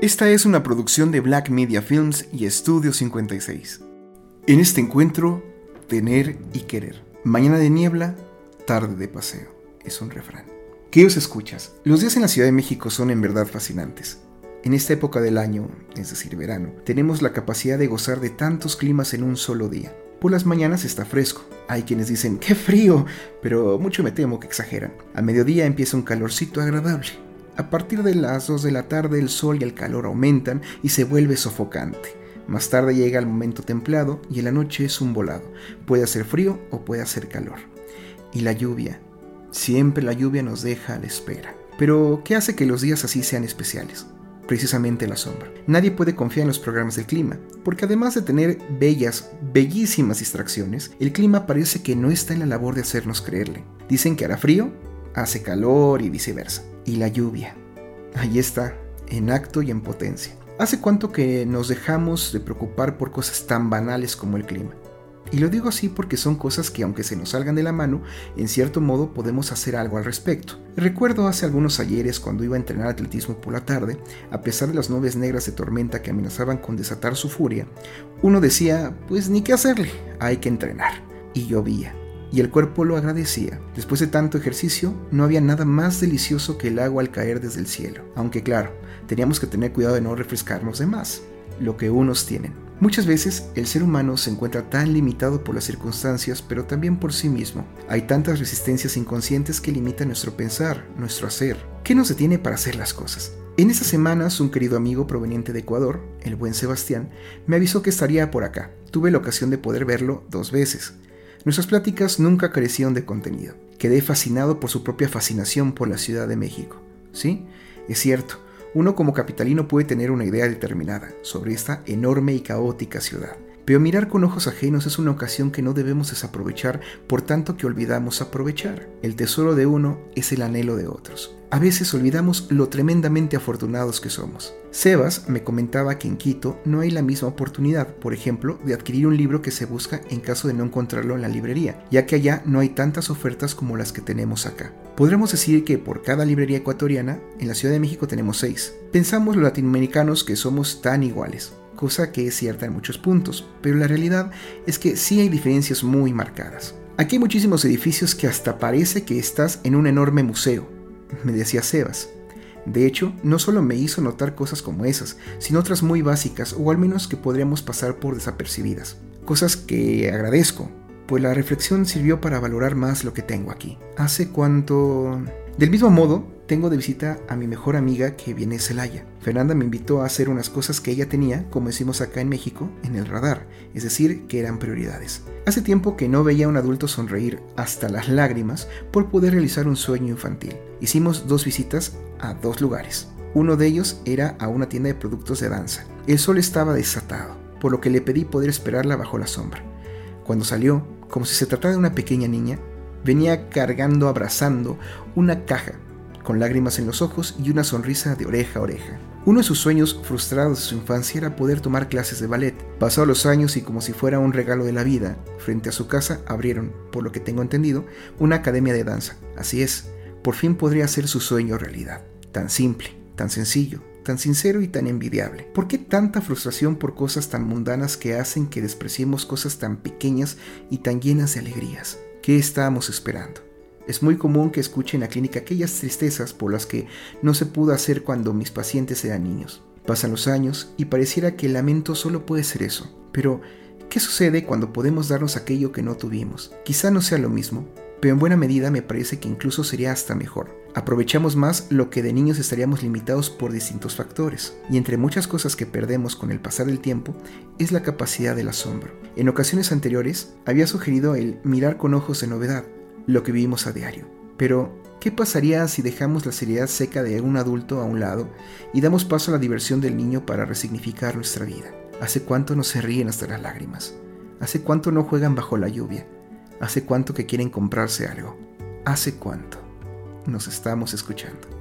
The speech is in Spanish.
Esta es una producción de Black Media Films y Estudio 56. En este encuentro, tener y querer. Mañana de niebla, tarde de paseo. Es un refrán. ¿Qué os escuchas? Los días en la Ciudad de México son en verdad fascinantes. En esta época del año, es decir, verano, tenemos la capacidad de gozar de tantos climas en un solo día. Por las mañanas está fresco. Hay quienes dicen, ¡qué frío! Pero mucho me temo que exageran. A mediodía empieza un calorcito agradable. A partir de las 2 de la tarde el sol y el calor aumentan y se vuelve sofocante. Más tarde llega el momento templado y en la noche es un volado. Puede hacer frío o puede hacer calor. Y la lluvia. Siempre la lluvia nos deja a la espera. Pero, ¿qué hace que los días así sean especiales? Precisamente la sombra. Nadie puede confiar en los programas del clima, porque además de tener bellas, bellísimas distracciones, el clima parece que no está en la labor de hacernos creerle. Dicen que hará frío, hace calor y viceversa y la lluvia. Ahí está, en acto y en potencia. ¿Hace cuánto que nos dejamos de preocupar por cosas tan banales como el clima? Y lo digo así porque son cosas que aunque se nos salgan de la mano, en cierto modo podemos hacer algo al respecto. Recuerdo hace algunos ayeres cuando iba a entrenar atletismo por la tarde, a pesar de las nubes negras de tormenta que amenazaban con desatar su furia, uno decía, pues ni qué hacerle, hay que entrenar. Y llovía y el cuerpo lo agradecía. Después de tanto ejercicio, no había nada más delicioso que el agua al caer desde el cielo, aunque claro, teníamos que tener cuidado de no refrescarnos de más, lo que unos tienen. Muchas veces el ser humano se encuentra tan limitado por las circunstancias, pero también por sí mismo. Hay tantas resistencias inconscientes que limitan nuestro pensar, nuestro hacer. ¿Qué nos detiene para hacer las cosas? En esas semanas, un querido amigo proveniente de Ecuador, el buen Sebastián, me avisó que estaría por acá. Tuve la ocasión de poder verlo dos veces. Nuestras pláticas nunca carecieron de contenido. Quedé fascinado por su propia fascinación por la Ciudad de México. Sí, es cierto, uno como capitalino puede tener una idea determinada sobre esta enorme y caótica ciudad. Pero mirar con ojos ajenos es una ocasión que no debemos desaprovechar por tanto que olvidamos aprovechar. El tesoro de uno es el anhelo de otros. A veces olvidamos lo tremendamente afortunados que somos. Sebas me comentaba que en Quito no hay la misma oportunidad, por ejemplo, de adquirir un libro que se busca en caso de no encontrarlo en la librería, ya que allá no hay tantas ofertas como las que tenemos acá. Podremos decir que por cada librería ecuatoriana, en la Ciudad de México tenemos seis. Pensamos los latinoamericanos que somos tan iguales, cosa que es cierta en muchos puntos, pero la realidad es que sí hay diferencias muy marcadas. Aquí hay muchísimos edificios que hasta parece que estás en un enorme museo, me decía Sebas. De hecho, no solo me hizo notar cosas como esas, sino otras muy básicas o al menos que podríamos pasar por desapercibidas. Cosas que agradezco, pues la reflexión sirvió para valorar más lo que tengo aquí. Hace cuánto... Del mismo modo, tengo de visita a mi mejor amiga que viene de Celaya. Fernanda me invitó a hacer unas cosas que ella tenía, como decimos acá en México, en el radar, es decir, que eran prioridades. Hace tiempo que no veía a un adulto sonreír hasta las lágrimas por poder realizar un sueño infantil. Hicimos dos visitas a dos lugares. Uno de ellos era a una tienda de productos de danza. El sol estaba desatado, por lo que le pedí poder esperarla bajo la sombra. Cuando salió, como si se tratara de una pequeña niña, venía cargando, abrazando una caja, con lágrimas en los ojos y una sonrisa de oreja a oreja. Uno de sus sueños frustrados de su infancia era poder tomar clases de ballet. Pasados los años y como si fuera un regalo de la vida, frente a su casa abrieron, por lo que tengo entendido, una academia de danza. Así es, por fin podría ser su sueño realidad. Tan simple, tan sencillo, tan sincero y tan envidiable. ¿Por qué tanta frustración por cosas tan mundanas que hacen que despreciemos cosas tan pequeñas y tan llenas de alegrías? ¿Qué estábamos esperando? Es muy común que escuche en la clínica aquellas tristezas por las que no se pudo hacer cuando mis pacientes eran niños. Pasan los años y pareciera que el lamento solo puede ser eso. Pero, ¿qué sucede cuando podemos darnos aquello que no tuvimos? Quizá no sea lo mismo, pero en buena medida me parece que incluso sería hasta mejor. Aprovechamos más lo que de niños estaríamos limitados por distintos factores, y entre muchas cosas que perdemos con el pasar del tiempo es la capacidad del asombro. En ocasiones anteriores había sugerido el mirar con ojos de novedad, lo que vivimos a diario. Pero, ¿qué pasaría si dejamos la seriedad seca de un adulto a un lado y damos paso a la diversión del niño para resignificar nuestra vida? ¿Hace cuánto no se ríen hasta las lágrimas? ¿Hace cuánto no juegan bajo la lluvia? ¿Hace cuánto que quieren comprarse algo? ¿Hace cuánto? Nos estamos escuchando.